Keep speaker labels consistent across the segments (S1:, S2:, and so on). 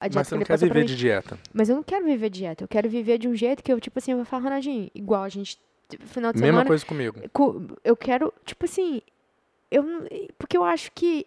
S1: a dieta
S2: Mas você
S1: que
S2: não quer viver de dieta.
S1: Mas eu não quero viver dieta. Eu quero viver de um jeito que eu, tipo assim, eu vou falar, Ronaldinho, igual a gente, tipo, final de
S2: Mesma
S1: semana.
S2: coisa comigo.
S1: co- Eu quero, tipo assim, eu porque eu acho que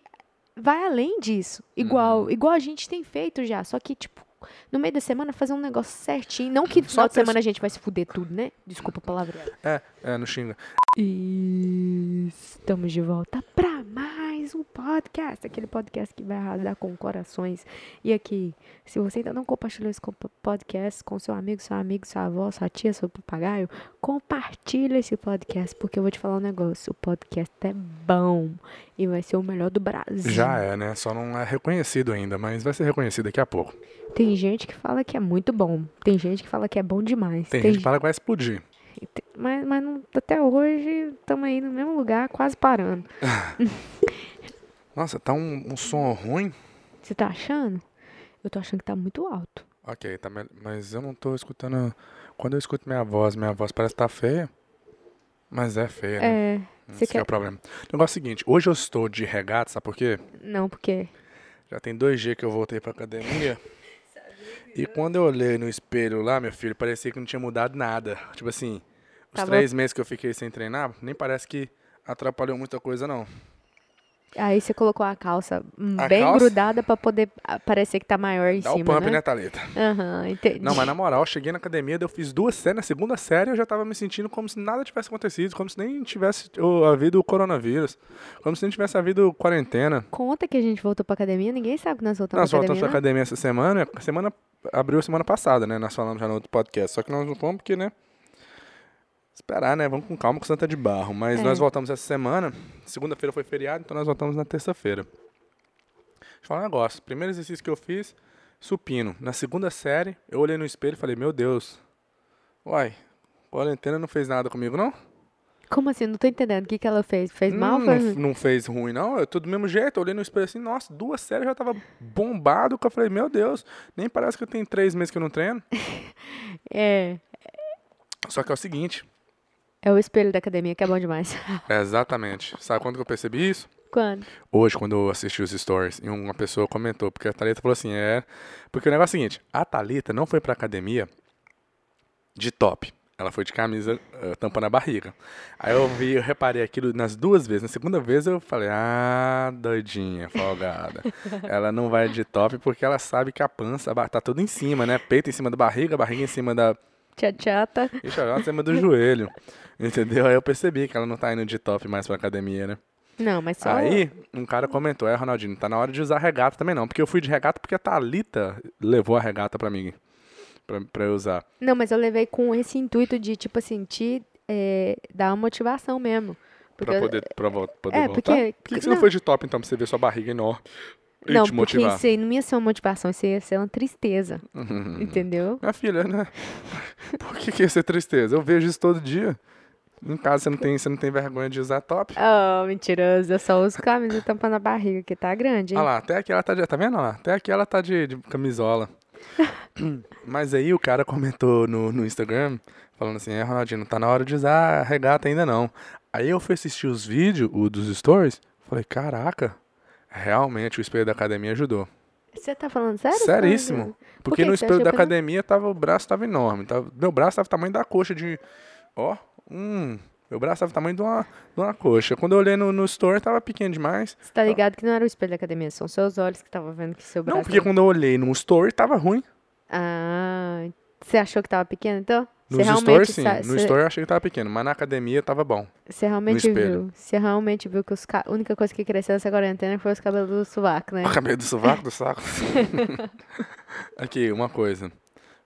S1: vai além disso. Igual,
S2: Uhum.
S1: igual a gente tem feito já, só que tipo no meio da semana fazer um negócio certinho, não que no final de semana a gente vai se fuder tudo, né? Desculpa a palavra.
S2: É, é, não xinga.
S1: E estamos de volta para mais um podcast, aquele podcast que vai arrasar com corações. E aqui, se você ainda não compartilhou esse podcast com seu amigo, seu amigo, sua avó, sua tia, seu papagaio, compartilha esse podcast, porque eu vou te falar um negócio, o podcast é bom e vai ser o melhor do Brasil.
S2: Já é, né? Só não é reconhecido ainda, mas vai ser reconhecido daqui a pouco.
S1: Tem gente que fala que é muito bom, tem gente que fala que é bom demais.
S2: Tem, gente que fala que vai explodir.
S1: Tem- Mas, mas não- até hoje estamos aí no mesmo lugar, quase parando.
S2: Nossa, tá um, um som ruim?
S1: Você tá achando? Eu tô achando que tá muito alto.
S2: Ok, tá mas eu não tô escutando. Quando eu escuto minha voz, minha voz parece que tá feia. Mas é feia, né?
S1: É. Você
S2: Esse é
S1: quer.
S2: o problema. O negócio é o seguinte, hoje eu estou de regata, sabe por quê?
S1: Não, porque.
S2: Já tem dois dias que eu voltei pra academia. E quando eu olhei no espelho lá, meu filho, parecia que não tinha mudado nada. Tipo assim, os
S1: Tava-
S2: três meses que eu fiquei sem treinar, nem parece que atrapalhou muita coisa, não.
S1: Aí você colocou a calça
S2: A
S1: bem
S2: calça?
S1: grudada pra poder parecer que tá maior em
S2: Dá o
S1: cima,
S2: pump,
S1: né?
S2: né, Thalita?
S1: Aham, entendi.
S2: Não, mas na moral, eu cheguei na academia, eu fiz duas séries. Na segunda série eu já tava me sentindo como se nada tivesse acontecido, como se nem tivesse havido o coronavírus, como se nem tivesse havido quarentena.
S1: Conta que a gente voltou pra academia, ninguém sabe que nós voltamos
S2: Nós
S1: pra
S2: voltamos
S1: academia,
S2: pra academia essa semana, a semana abriu semana passada, né? Nós falamos já no outro podcast, só que nós não fomos porque, né? Esperar, né? Vamos com calma com Santa de Barro. Mas
S1: É.
S2: nós voltamos essa semana. Segunda-feira foi feriado, então nós voltamos na terça-feira. Deixa eu falar um negócio. Primeiro exercício que eu fiz, supino. Na segunda série, eu olhei no espelho e falei, meu Deus. Uai, quarentena não fez nada comigo, não?
S1: não? Como assim? Não tô entendendo. O que, que ela fez? Fez mal?
S2: Hum,
S1: Foi...
S2: não, não fez ruim, não. Eu tô do mesmo jeito. Eu olhei no espelho assim, nossa, duas séries eu já tava bombado. Que eu falei, meu Deus, nem parece que eu tenho três meses que eu não treino.
S1: É.
S2: Só que é o seguinte,
S1: É o espelho da academia, que é bom demais.
S2: é exatamente. Sabe quando que eu percebi isso?
S1: Quando?
S2: Hoje, quando eu assisti os stories, e uma pessoa comentou, porque a Thalita falou assim, é... Porque o negócio é o seguinte, a Thalita não foi pra academia de top. Ela foi de camisa eh, tampando a barriga. Aí eu vi, eu reparei aquilo nas duas vezes. Na segunda vez eu falei, ah, doidinha, folgada. ela não vai de top porque ela sabe que a pança tá tudo em cima, né? Peito em cima da barriga, barriga em cima da...
S1: Tia chata.
S2: Ixi, ela em cima do joelho. Entendeu? Aí eu percebi que ela não tá indo de top mais pra academia, né?
S1: Não, mas só.
S2: Aí, um cara comentou, é, Ronaldinho, tá na hora de usar regata também não. Porque eu fui de regata porque a Thalita levou a regata pra mim. Pra, pra eu usar.
S1: Não, mas eu levei com esse intuito de, tipo assim, te é, dar uma motivação mesmo. Porque
S2: Pra poder, pra poder
S1: É,
S2: voltar.
S1: porque-
S2: Por que, você não
S1: não.
S2: foi de top, então, pra você ver sua barriga enorme e
S1: Não,
S2: te
S1: porque
S2: motivar?
S1: isso aí não ia ser uma motivação, isso ia ser uma tristeza. Entendeu?
S2: Minha filha, né? Por que, que ia ser tristeza? Eu vejo isso todo dia. Em casa você não tem, você não tem vergonha de usar top.
S1: Oh, mentiroso. Eu só uso camisa tampando a barriga, que tá grande, hein?
S2: Olha lá, até aqui ela tá de. Tá vendo? Olha lá, até aqui ela tá de, de camisola. Mas aí o cara comentou no, no Instagram, falando assim, é, Ronaldinho, não tá na hora de usar regata ainda não. Aí eu fui assistir os vídeos, o dos stories, falei, caraca, realmente o espelho da academia ajudou.
S1: Você tá falando sério?
S2: Seríssimo. Porque
S1: que
S2: no espelho da academia tava, o braço tava enorme. Tava, meu braço tava o tamanho da coxa de. Ó, hum. Meu braço tava o tamanho de uma, de uma coxa. Quando eu olhei no, no store, tava pequeno demais.
S1: Você tá ligado que não era o espelho da academia, são seus olhos que estavam vendo que seu braço...
S2: Não, porque quando eu olhei no store, tava ruim.
S1: Ah, você achou que tava pequeno, então?
S2: Nos stores, sim. No
S1: você-
S2: store eu achei que tava pequeno, mas na academia tava bom.
S1: Você realmente viu? Você realmente viu que os ca... a única coisa que cresceu nessa quarentena foi os cabelos do sovaco, né?
S2: O cabelo do sovaco, do saco. aqui, uma coisa.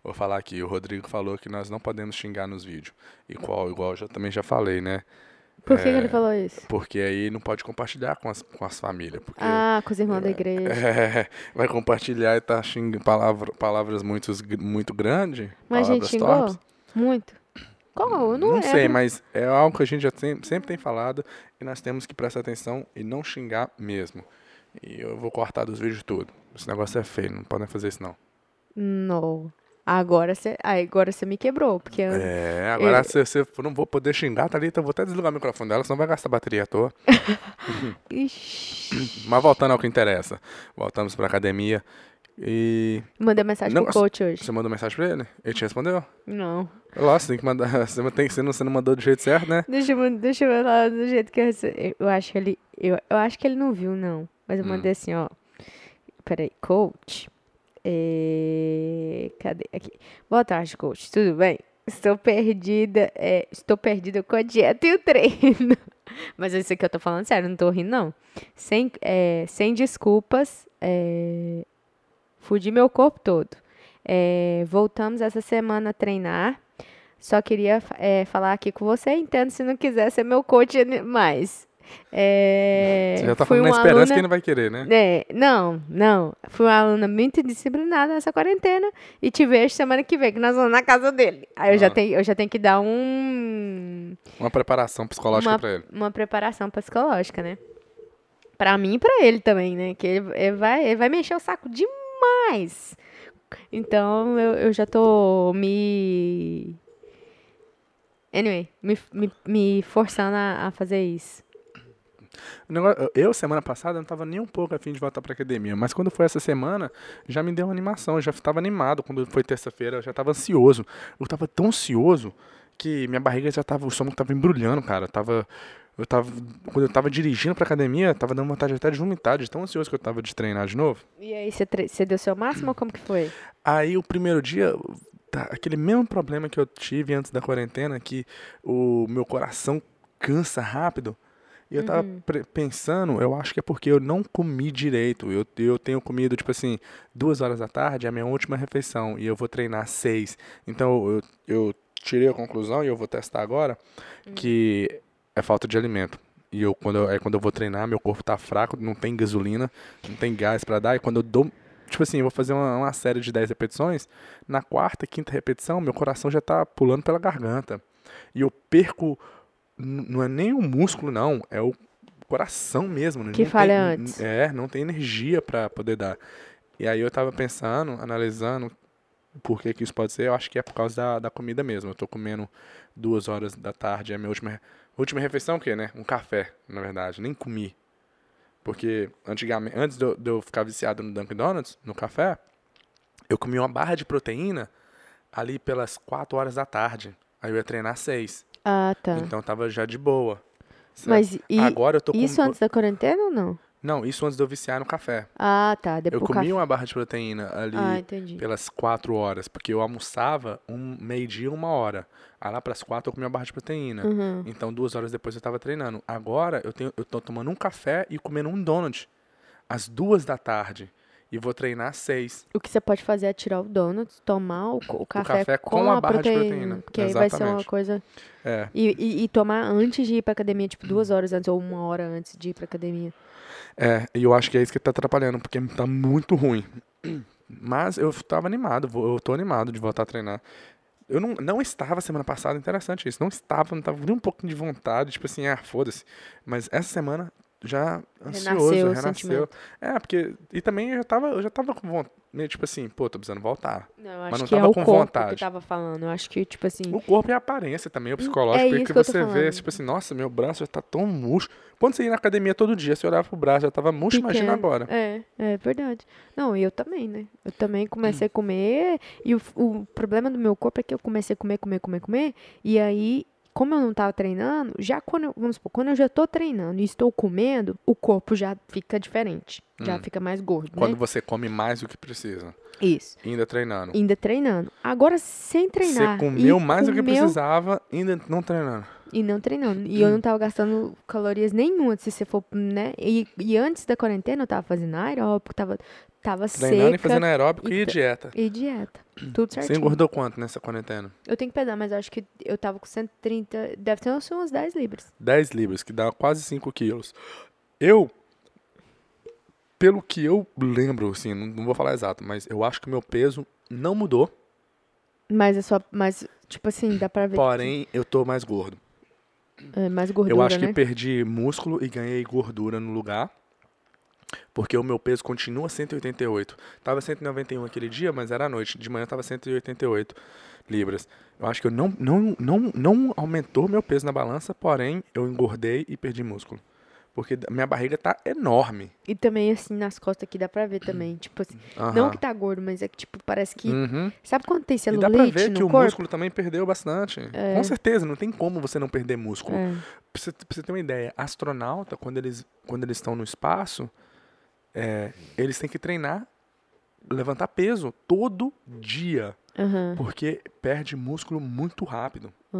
S2: Vou falar aqui. O Rodrigo falou que nós não podemos xingar nos vídeos. Igual, igual eu já, também já falei, né?
S1: Por que, que
S2: É,
S1: ele falou isso?
S2: Porque aí não pode compartilhar com as, com as famílias. Porque
S1: Ah, com os irmãos da igreja.
S2: é, vai compartilhar e tá xingando palavra, palavras muito, muito grandes.
S1: Mas a gente xingou?
S2: torpes.
S1: Muito. Qual? Eu não,
S2: Não sei, mas é algo que a gente já tem- sempre tem falado e nós temos que prestar atenção e não xingar mesmo. E eu vou cortar dos vídeos tudo. Esse negócio é feio, não podem fazer isso não.
S1: Não. Agora você, agora você me quebrou, porque eu-
S2: É, agora se se eu não vou poder xingar, tá ali, então eu vou até desligar o microfone dela, senão vai gastar bateria à toa.
S1: Ixi.
S2: Mas voltando ao que interessa. Voltamos pra academia. E
S1: Mandei mensagem
S2: Não,
S1: pro coach hoje.
S2: você mandou mensagem pra ele? Ele te respondeu?
S1: Não.
S2: Lógico, você tem que mandar. Você não, tem, você não, você não mandou do jeito certo, né?
S1: Deixa eu, deixa eu falar do jeito que eu recebi. Eu acho que ele. Eu, eu acho que ele não viu, não. Mas eu
S2: Hum.
S1: mandei assim, ó. Peraí, coach. É, cadê? Aqui. Boa tarde, coach. Tudo bem? Estou perdida. é, estou perdida com a dieta e o treino. Mas isso aqui eu tô falando sério, não tô rindo, não. Sem, é, sem desculpas. É, fudi meu corpo todo. É, voltamos essa semana a treinar. Só queria é, falar aqui com você. Entendo se não quiser ser meu coach mais. É,
S2: Você já tá falando na esperança
S1: aluna-
S2: que ele não vai querer, né?
S1: é, não, não. Fui uma aluna muito disciplinada nessa quarentena e te vejo semana que vem, que nós vamos na casa dele. Aí eu, já,
S2: Ah.
S1: tenho, eu já tenho que dar um,
S2: Uma preparação psicológica
S1: uma,
S2: pra ele.
S1: uma preparação psicológica, né? Pra mim e pra ele também, né? Que ele, ele vai, ele vai me encher o saco demais. Então eu, eu já tô me. Anyway, me, me, me forçando a, a fazer isso.
S2: Eu, semana passada, não tava nem um pouco afim de voltar pra academia. Mas quando foi essa semana, já me deu uma animação. Eu já tava animado. Quando foi terça-feira, eu já tava ansioso. Eu tava tão ansioso que minha barriga já tava. O estômago tava embrulhando, cara. Tava. Eu tava. Quando eu tava dirigindo pra academia, tava dando vontade até de vomitar, de tão ansioso que eu tava de treinar de novo.
S1: E aí, você, você deu seu máximo ou como que foi?
S2: Aí o primeiro dia, tá, aquele mesmo problema que eu tive antes da quarentena, que o meu coração cansa rápido. E eu tava pre- pensando, eu acho que é porque eu não comi direito. Eu, eu tenho comido, tipo assim, duas horas da tarde, é a minha última refeição, e eu vou treinar às seis. Então eu, eu tirei a conclusão, e eu vou testar agora, que é falta de alimento. E eu, quando eu, é quando eu vou treinar, meu corpo tá fraco, não tem gasolina, não tem gás pra dar, e quando eu dou Tipo assim, eu vou fazer uma, uma série de 10 repetições. Na quarta, quinta repetição, meu coração já tá pulando pela garganta. E eu perco. Não é nem o músculo, não. É o coração mesmo. né?
S1: Que
S2: não
S1: falha
S2: tem-
S1: antes.
S2: É, não tem energia pra poder dar. E aí eu tava pensando, analisando por que, que isso pode ser. Eu acho que é por causa da, da comida mesmo. Eu tô comendo duas horas da tarde. É a minha última, última refeição, o quê, né? Um café, na verdade. Nem comi. Porque antigamente, antes de eu, de eu ficar viciado no Dunkin' Donuts, no café, eu comia uma barra de proteína ali pelas 4 horas da tarde. Aí eu ia treinar às 6.
S1: Ah, tá.
S2: Então tava já de boa. certo?
S1: Mas e
S2: Agora eu tô com.
S1: isso antes da quarentena ou não?
S2: Não, isso antes de eu viciar no café.
S1: Ah, tá.
S2: Eu
S1: Depois o
S2: comi
S1: café.
S2: uma barra de proteína ali
S1: Ah,
S2: pelas 4 horas, porque eu almoçava um meio-dia, uma hora. Aí lá pras 4 eu comi uma barra de proteína.
S1: Uhum.
S2: Então duas horas depois eu tava treinando. Agora eu, tenho, eu tô tomando um café e comendo um donut às duas da tarde. E vou treinar às seis.
S1: O que você pode fazer é tirar o donut, tomar o, o café,
S2: café
S1: com,
S2: com
S1: a,
S2: a barra de
S1: proteína.
S2: proteína.
S1: Que aí vai ser uma coisa.
S2: É.
S1: E, e, e tomar antes de ir pra academia, tipo, duas horas antes ou uma hora antes de ir pra academia.
S2: É, e eu acho que é isso que tá atrapalhando, porque tá muito ruim. Mas eu tava animado, eu tô animado de voltar a treinar. Eu não, não estava semana passada, interessante isso. Não estava, não tava nem um pouquinho de vontade, tipo assim, ah, foda-se. Mas essa semana já ansioso,
S1: Renasceu
S2: renasceu. É, porque. E também eu já tava, eu já tava com vontade. Meio tipo assim, pô, tô precisando voltar.
S1: Não, eu acho
S2: Mas não
S1: que é
S2: tava
S1: o
S2: com
S1: corpo
S2: vontade.
S1: que tava falando. Eu acho que, tipo assim.
S2: O corpo e a aparência também, o psicológico.
S1: é
S2: porque
S1: isso que
S2: você vê, tipo assim, nossa, meu braço já tá tão murcho. Quando você ia na academia todo dia, você olhava pro braço, já tava murcho, imagina
S1: pequeno.
S2: agora.
S1: É, é verdade. Não, e eu também, né? Eu também comecei a comer. E o, o problema do meu corpo é que eu comecei a comer, comer, comer, comer. E aí, como eu não tava treinando, já quando, eu- vamos supor, quando eu já tô treinando e estou comendo, o corpo já fica diferente. Já
S2: Hum.
S1: fica mais gordo,
S2: Quando
S1: né?
S2: você come mais do que precisa.
S1: Isso.
S2: Ainda treinando.
S1: Ainda treinando. Agora, sem treinar.
S2: Você comeu mais do que
S1: comeu
S2: precisava, ainda não treinando.
S1: E não treinando. E eu não tava gastando calorias nenhuma, se você for, né? E, e antes da quarentena eu tava fazendo aeróbico, tava, tava
S2: Treinando
S1: seca.
S2: e fazendo aeróbico
S1: e
S2: e,
S1: ta-
S2: dieta.
S1: E dieta. Tudo
S2: Você
S1: certinho.
S2: engordou quanto nessa quarentena?
S1: Eu tenho que pesar, mas acho que eu tava com 130. Deve ter uns umas 10 libras.
S2: 10 libras, que dá quase 5 quilos. Eu, pelo que eu lembro, assim, não, não vou falar exato, mas eu acho que meu peso não mudou,
S1: Mas é só. Mas, tipo assim, dá pra ver.
S2: porém eu tô mais gordo.
S1: que é mais gordura,
S2: eu acho
S1: né?
S2: que perdi músculo e ganhei gordura no lugar. Porque o meu peso continua 188. Tava 191 aquele dia, mas era à noite. De manhã tava 188 libras. Eu acho que eu não, não, não, não aumentou meu peso na balança, porém eu engordei e perdi músculo. Porque minha barriga tá enorme.
S1: E também, assim, nas costas aqui dá pra ver também. Tipo assim, não
S2: Aham.
S1: que tá gordo, mas é que, tipo, parece que.
S2: Uhum.
S1: Sabe quando tem
S2: E
S1: celulite
S2: dá pra ver que o
S1: corpo?
S2: músculo também perdeu bastante. Com certeza, não tem como você não perder músculo.
S1: É.
S2: Pra você, pra você ter uma ideia, astronauta, quando eles quando eles estão no espaço, é, eles têm que treinar, levantar peso todo dia.
S1: Aham.
S2: Porque perde músculo muito rápido.
S1: Ah.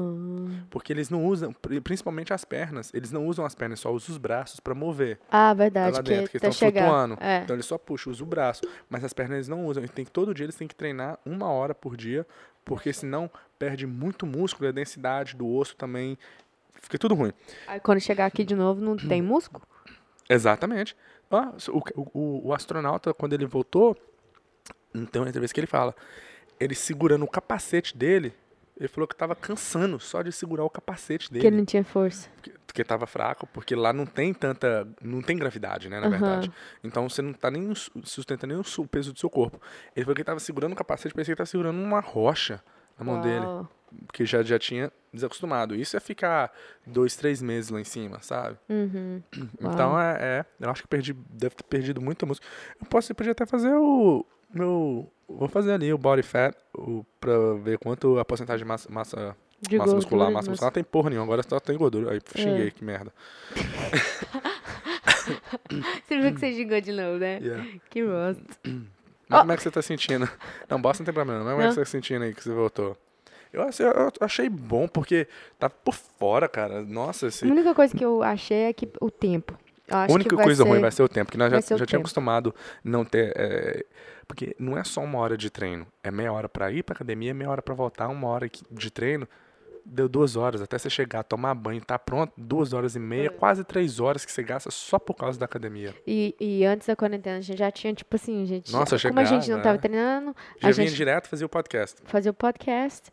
S2: Porque eles não usam, pri- principalmente as pernas, eles não usam as pernas, só usam os braços pra mover.
S1: Ah,
S2: Tá
S1: verdade.
S2: lá
S1: que
S2: dentro, que
S1: até
S2: estão
S1: chegar.
S2: flutuando.
S1: É.
S2: Então eles só puxam, usam o braço. Mas as pernas eles não usam. E tem que, todo dia eles têm que treinar uma hora por dia, porque senão perde muito músculo e a densidade do osso também fica tudo ruim.
S1: Aí quando chegar aqui de novo, não tem músculo?
S2: Exatamente. Ah, o, o, o astronauta, quando ele voltou, tem uma entrevista que ele fala, ele segurando o capacete dele, ele falou que tava cansando só de segurar o capacete dele.
S1: Porque ele não tinha força.
S2: Porque, porque tava fraco, porque lá não tem tanta. Não tem gravidade, né, na
S1: Aham.
S2: verdade. Então você não tá nem su- sustentando nem o peso do seu corpo. Ele falou que ele tava segurando o capacete, parecia que ele tava segurando uma rocha na mão dele. Porque já, já tinha desacostumado. Isso é ficar dois, três meses lá em cima, sabe?
S1: Uhum.
S2: Então é, é, Eu acho que perdi. Deve ter perdido muita músculo. Eu posso, podia até fazer o. Meu. Vou fazer ali o body fat o, pra ver quanto a porcentagem de massa, massa
S1: De
S2: massa muscular, massa
S1: mas-
S2: muscular tem porra nenhuma, agora só tem gordura. Aí xinguei,
S1: É.
S2: que merda.
S1: Você viu que você gigou de novo, né?
S2: Yeah.
S1: Que bosta.
S2: Mas como é que você tá sentindo? Não, bosta não tem problema, não. Mas como é
S1: Não.
S2: que você tá sentindo aí que você voltou? Eu, achei- eu achei bom, porque tá por fora, cara. Nossa, esse...
S1: A única coisa que eu achei é que o tempo.
S2: A única coisa
S1: ser...
S2: ruim vai ser o tempo, que nós
S1: vai
S2: já, já tínhamos acostumado não ter. é, porque não é só uma hora de treino, é meia hora pra ir pra academia, meia hora pra voltar, uma hora de treino. Deu duas horas até você chegar, tomar banho, tá pronto, duas horas e
S1: É.
S2: meia, quase três horas que você gasta só por causa da academia.
S1: E, e antes da quarentena, a gente já tinha, tipo assim, gente...
S2: Nossa,
S1: como a gente não
S2: chegava,
S1: tava
S2: é.
S1: treinando,
S2: Já
S1: a
S2: vinha
S1: gente
S2: direto fazer o podcast.
S1: fazia o podcast,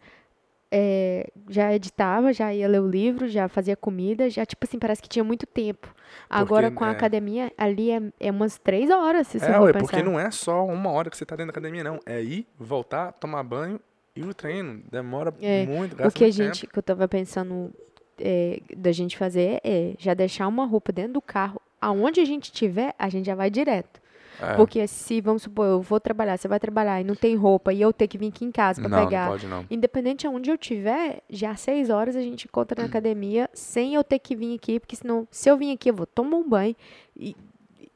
S1: é, já editava, já ia ler o livro, já fazia comida, já, tipo assim, parece que tinha muito tempo. Agora, com a
S2: é.
S1: academia, ali é, é umas três horas, se você
S2: É,
S1: for
S2: ué,
S1: pensar.
S2: porque não é só uma hora que você tá dentro da academia, não. É ir, voltar, tomar banho e o treino. Demora
S1: É,
S2: muito,
S1: O
S2: gasta
S1: que a gente, que eu tava pensando é, da gente fazer é já deixar uma roupa dentro do carro. Aonde a gente tiver, a gente já vai direto.
S2: É.
S1: Porque se, vamos supor, eu vou trabalhar, você vai trabalhar e não tem roupa e eu ter que vir aqui em casa pra
S2: não,
S1: pegar.
S2: não pode não.
S1: Independente aonde eu tiver, já às seis horas a gente encontra na academia sem eu ter que vir aqui, porque senão, se eu vim aqui, eu vou tomar um banho. E,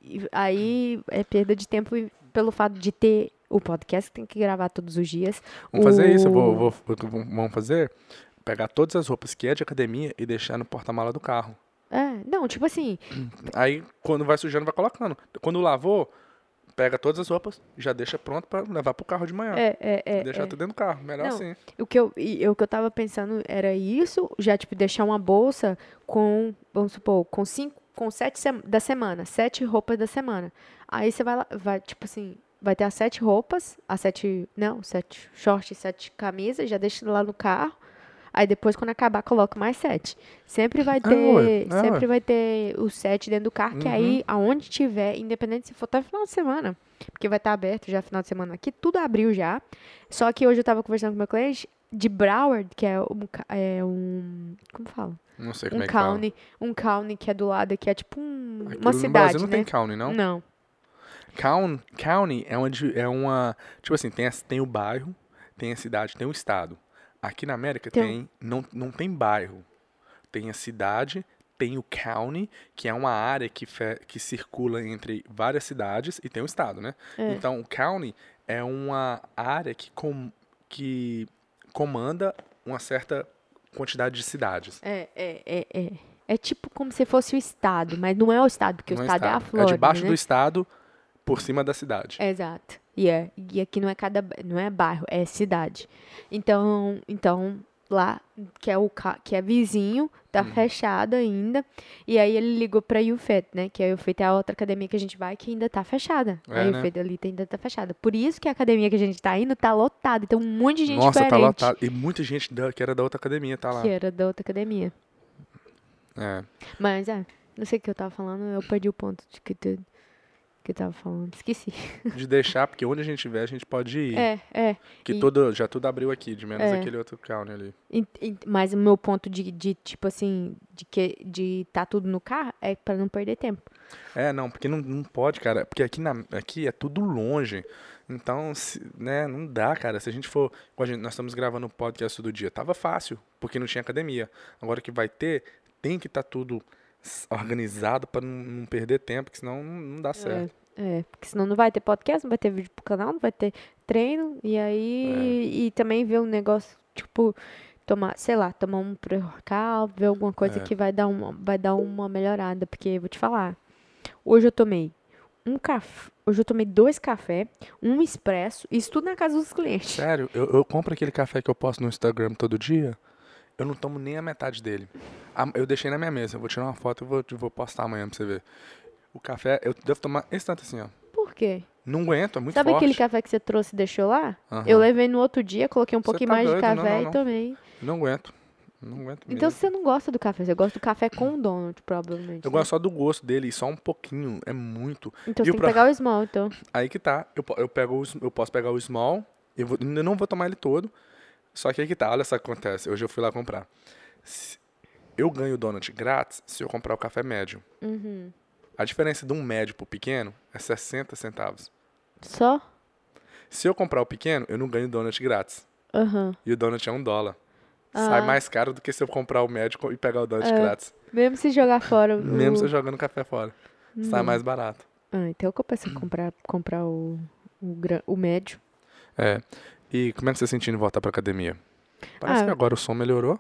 S1: e aí é perda de tempo pelo fato de ter o podcast, que tem que gravar todos os dias.
S2: Vamos fazer isso, eu
S1: o-
S2: vou- vou- vamos fazer, pegar todas as roupas que é de academia e deixar no porta-mala do carro.
S1: É, não, tipo assim,
S2: Aí, quando vai sujando, vai colocando. Quando lavou, pega todas as roupas e já deixa pronto pra levar pro carro de manhã.
S1: é, é, é,
S2: deixar
S1: é.
S2: tudo dentro do carro, melhor
S1: Não,
S2: assim.
S1: O que eu, o que eu tava pensando era isso, já, tipo, deixar uma bolsa com, vamos supor, com cinco, com sete da semana, sete roupas da semana. Aí você vai lá, vai, tipo assim, vai ter as sete roupas, as sete, não, sete shorts, sete camisas, já deixa lá no carro. Aí depois, quando acabar, coloca mais sete. Sempre vai
S2: Ah,
S1: ter,
S2: ué, ah,
S1: sempre
S2: ué.
S1: vai ter os sete dentro do carro, que
S2: Uhum.
S1: aí, aonde tiver, independente se for até final de semana, porque vai estar aberto já final de semana aqui, tudo abriu já. Só que hoje eu tava conversando com meu cliente de Broward, que é um, é um como fala?
S2: Não sei como
S1: Um
S2: é que fala.
S1: county, um county que é do lado aqui, é tipo um- uma cidade,
S2: Brasil não
S1: né?
S2: tem county, não?
S1: Não.
S2: Coun- County é uma, é uma. Tipo assim, tem, tem o bairro, tem a cidade, tem o estado. Aqui na América
S1: Tem um-
S2: tem, não, não tem bairro. Tem a cidade, tem o county, que é uma área que, fe- que circula entre várias cidades, e tem o estado, né?
S1: É.
S2: Então, o county é uma área que, com, que comanda uma certa quantidade de cidades.
S1: É, é, é, é. É tipo como se fosse o estado, mas não é o estado, porque
S2: Não
S1: o
S2: é
S1: estado é a
S2: estado.
S1: Flórida,
S2: é debaixo
S1: né?
S2: do estado, por cima da cidade.
S1: Exato. E, é, e aqui não é cada não é bairro, é cidade. Então, então lá que é o que é vizinho, tá
S2: Uhum.
S1: fechado ainda. E aí ele ligou pra UFET, né? Que a UFET é a outra academia que a gente vai que ainda tá fechada.
S2: É,
S1: a
S2: né?
S1: UFET ali ainda tá fechada. Por isso que a academia que a gente tá indo tá lotada. Então um monte de gente
S2: Nossa, tá
S1: diferente
S2: lotado. E muita gente da- que era da outra academia tá lá.
S1: que era da outra academia.
S2: É.
S1: Mas é, não sei o que eu tava falando, eu perdi o ponto de que que eu tava falando? Esqueci.
S2: De deixar, porque onde a gente tiver, a gente pode ir.
S1: É, é.
S2: que
S1: e-
S2: todo, já tudo abriu aqui, de menos
S1: É.
S2: aquele outro county ali.
S1: E- e- Mas o meu ponto de, de tipo assim, de que de tá tudo no carro é pra não perder tempo.
S2: É, não, porque não, não pode, cara. Porque aqui, na, aqui é tudo longe. Então, se- né, não dá, cara. Se a gente for. a gente- nós estamos gravando o podcast todo dia. Tava fácil, porque não tinha academia. Agora que vai ter, tem que estar tudo s- organizado pra não, perder tempo, porque senão não, dá certo.
S1: É, porque senão não vai ter podcast, não vai ter vídeo pro canal, não vai ter treino. E aí. E também ver um negócio, tipo, tomar, sei lá, tomar um pré-workout, ver alguma coisa
S2: É.
S1: que vai dar, uma, vai dar uma melhorada. Porque, vou te falar, hoje eu tomei um café. Hoje eu tomei dois cafés, um expresso, isso tudo na casa dos clientes.
S2: Sério, eu, eu compro aquele café que eu posto no Instagram todo dia. Eu não tomo nem a metade dele. Eu deixei na minha mesa. Eu vou tirar uma foto e vou, vou postar amanhã pra você ver. O café, eu devo tomar esse tanto assim, ó.
S1: Por quê?
S2: Não aguento, é muito
S1: Sabe
S2: forte.
S1: aquele café que você trouxe e deixou lá?
S2: Aham.
S1: Eu levei no outro dia, coloquei um pouquinho
S2: tá
S1: mais de
S2: doido? Não,
S1: café
S2: não,
S1: e
S2: não.
S1: tomei.
S2: Não aguento. Não aguento mesmo.
S1: Então você não gosta do café, você gosta do café com donut, provavelmente.
S2: Eu
S1: né?
S2: gosto só do gosto dele, só um pouquinho. É muito.
S1: Então
S2: E
S1: você
S2: o
S1: tem que pegar o small, então.
S2: Aí que tá. Eu, eu, pego o, eu posso pegar o small. Eu vou, ainda não vou tomar ele todo. Só que aí que tá. Olha só o que acontece. Hoje eu fui lá comprar. Se- eu ganho o donut grátis se eu comprar o café médio.
S1: Uhum.
S2: A diferença de um médio pro pequeno é 60 centavos.
S1: Só?
S2: Se eu comprar o pequeno, eu não ganho donut grátis.
S1: Aham.
S2: E o donut é um dólar. Sai
S1: Ah.
S2: mais caro do que se eu comprar o médio e pegar o donut
S1: É.
S2: grátis.
S1: Mesmo se jogar fora. o-
S2: Mesmo se eu jogando café fora. Sai
S1: Não.
S2: mais barato.
S1: Ah, então eu compensa comprar, comprar o, o, o médio.
S2: É. E como é que você tá sentindo em voltar pra academia? Parece
S1: Ah,
S2: que agora o som melhorou.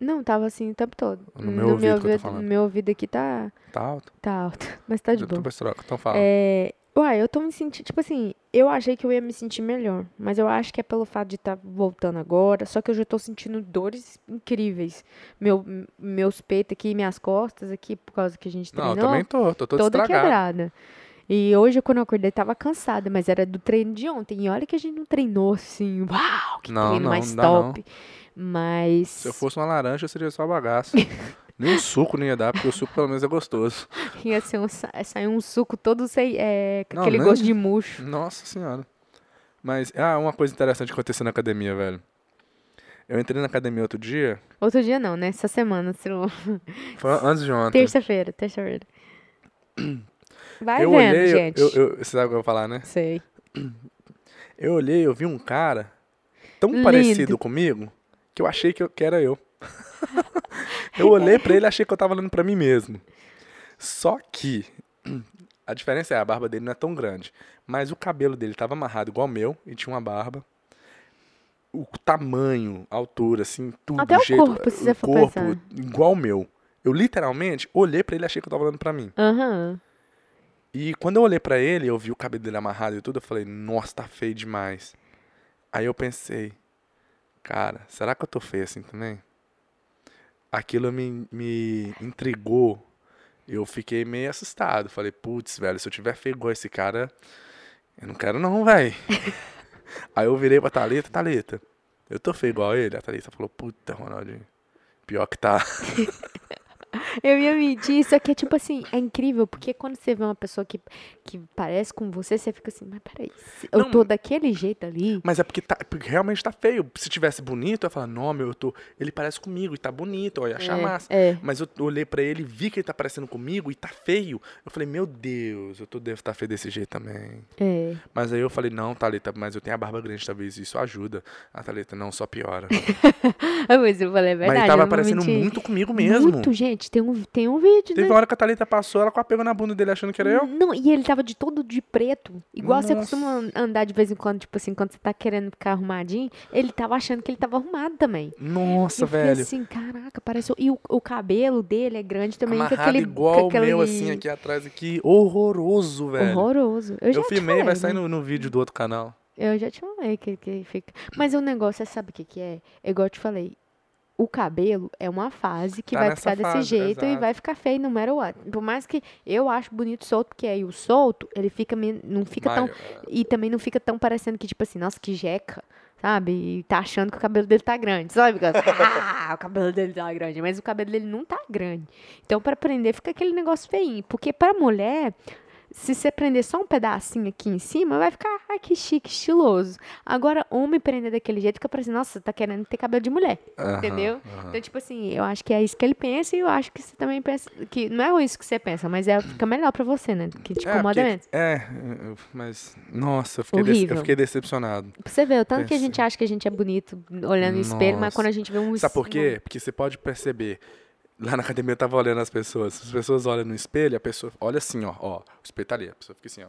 S1: Não, tava assim o tempo todo.
S2: No meu ouvido que eu tô
S1: ouvido, no meu ouvido aqui tá,
S2: Tá alto.
S1: tá alto. Mas tá de boa.
S2: Depois troca. Então fala.
S1: É, uai, eu tô me sentindo, tipo assim, eu achei que eu ia me sentir melhor, mas eu acho que é pelo fato de estar voltando agora, só que eu já tô sentindo dores incríveis. Meu, meus peitos aqui, minhas costas aqui, por causa que a gente
S2: não, eu também tô. Tô todo
S1: toda quebrada. E hoje, quando eu acordei, tava cansada, mas era do treino de ontem. E olha que a gente não treinou assim, uau, que
S2: Não,
S1: treino
S2: não,
S1: mais
S2: não
S1: top. Mas.
S2: Se eu fosse uma laranja, seria só bagaço. Nem o suco não ia dar, porque o suco pelo menos é gostoso.
S1: Ia ser um, sa- sair um suco todo sem, é, com aquele
S2: nem-
S1: gosto de murcho.
S2: Nossa senhora. Mas, ah, uma coisa interessante que aconteceu na academia, velho. Eu entrei na academia outro dia,
S1: Outro dia não, né? Essa semana, se
S2: foi antes de ontem.
S1: terça-feira, terça-feira. Vai
S2: eu
S1: vendo,
S2: olhei,
S1: gente.
S2: eu, eu- você sabe o que eu vou falar, né?
S1: Sei.
S2: Eu olhei, eu vi um cara tão
S1: Lindo.
S2: parecido comigo que eu achei que, eu, que era eu. eu olhei pra ele e achei que eu tava olhando pra mim mesmo. Só que a diferença é a barba dele não é tão grande, mas o cabelo dele tava amarrado igual o meu e tinha uma barba. O tamanho, a altura, assim, tudo,
S1: Até o
S2: jeito,
S1: corpo, se você
S2: o
S1: for
S2: corpo
S1: pensar.
S2: igual o meu. Eu literalmente olhei pra ele e achei que eu tava olhando pra mim.
S1: Aham.
S2: E quando eu olhei pra ele, eu vi o cabelo dele amarrado e tudo, eu falei, nossa, tá feio demais. Aí eu pensei, cara, será que eu tô feio assim também? Aquilo me, me intrigou. Eu fiquei meio assustado. Falei, putz, velho, se eu tiver feio igual esse cara, eu não quero não, velho. Aí eu virei pra Thalita, Thalita, eu tô feio igual ele? A Thalita falou, puta, Ronaldinho, pior que tá.
S1: Eu ia mentir, só que é tipo assim, é incrível, porque quando você vê uma pessoa que, que parece com você, você fica assim, mas peraí, eu
S2: Não,
S1: tô daquele jeito ali.
S2: Mas é porque, tá, porque realmente tá feio. Se tivesse bonito, eu ia falar, não, meu, eu tô. Ele parece comigo e tá bonito, eu ia achar
S1: É,
S2: massa.
S1: é.
S2: Mas eu olhei pra ele, vi que ele tá parecendo comigo e tá feio. Eu falei, meu Deus, eu tô, devo estar feio desse jeito também.
S1: É.
S2: Mas aí eu falei, não, Thalita, mas eu tenho a barba grande, talvez isso ajuda. A Thalita, não, só piora.
S1: Ah, Mas eu falei, é verdade.
S2: mas ele tava parecendo muito comigo mesmo.
S1: Muito, gente, tem um, tem um vídeo,
S2: Teve
S1: né?
S2: uma hora que a Thalita passou, ela quase pegou na bunda dele achando que era eu.
S1: Não, e ele tava de todo de preto. Igual você
S2: Nossa.
S1: costuma andar de vez em quando, tipo assim, quando você tá querendo ficar arrumadinho, ele tava achando que ele tava arrumado também.
S2: Nossa,
S1: eu
S2: velho.
S1: assim, caraca, parece. E o, o cabelo dele é grande também,
S2: Amarrado
S1: aquele.
S2: igual
S1: com
S2: o
S1: aquele...
S2: meu, assim, aqui atrás, aqui. Horroroso, velho.
S1: Horroroso. Eu, já
S2: Eu filmei,
S1: falei,
S2: vai
S1: né?
S2: sair no, no vídeo do outro canal.
S1: Eu já te falei que, que fica. Mas o negócio, você sabe o que, que é? É igual eu te falei. O cabelo é uma fase que
S2: Tá
S1: vai ficar desse
S2: fase,
S1: jeito e
S2: exato.
S1: vai ficar feio no matter what. Por mais que eu acho bonito solto, porque aí o solto, ele fica não fica tão
S2: Maior.
S1: e também não fica tão parecendo que tipo assim, nossa, que jeca, sabe? E tá achando que o cabelo dele tá grande, sabe? Ah, o cabelo dele tá grande, mas o cabelo dele não tá grande. Então pra prender fica aquele negócio feinho, porque pra mulher se você prender só um pedacinho aqui em cima, vai ficar, ai, que chique, estiloso. Agora, homem prender daquele jeito fica parecendo, nossa, tá querendo ter cabelo de mulher. Entendeu? Então, tipo assim, eu acho que é isso que ele pensa e eu acho que você também pensa. Que não é isso que você pensa, mas é, fica melhor pra você, né? Que te
S2: É,
S1: incomoda
S2: porque-
S1: menos.
S2: é, mas, nossa, eu fiquei,
S1: Horrível.
S2: eu fiquei decepcionado.
S1: Pra você ver, o tanto que a gente acha que a gente é bonito olhando no espelho, mas quando a gente vê um
S2: Sabe por quê? Porque você pode perceber. Lá na academia eu tava olhando as pessoas. As pessoas olham no espelho, a pessoa olha assim, ó, ó. O espelho tá ali, a pessoa fica assim, ó.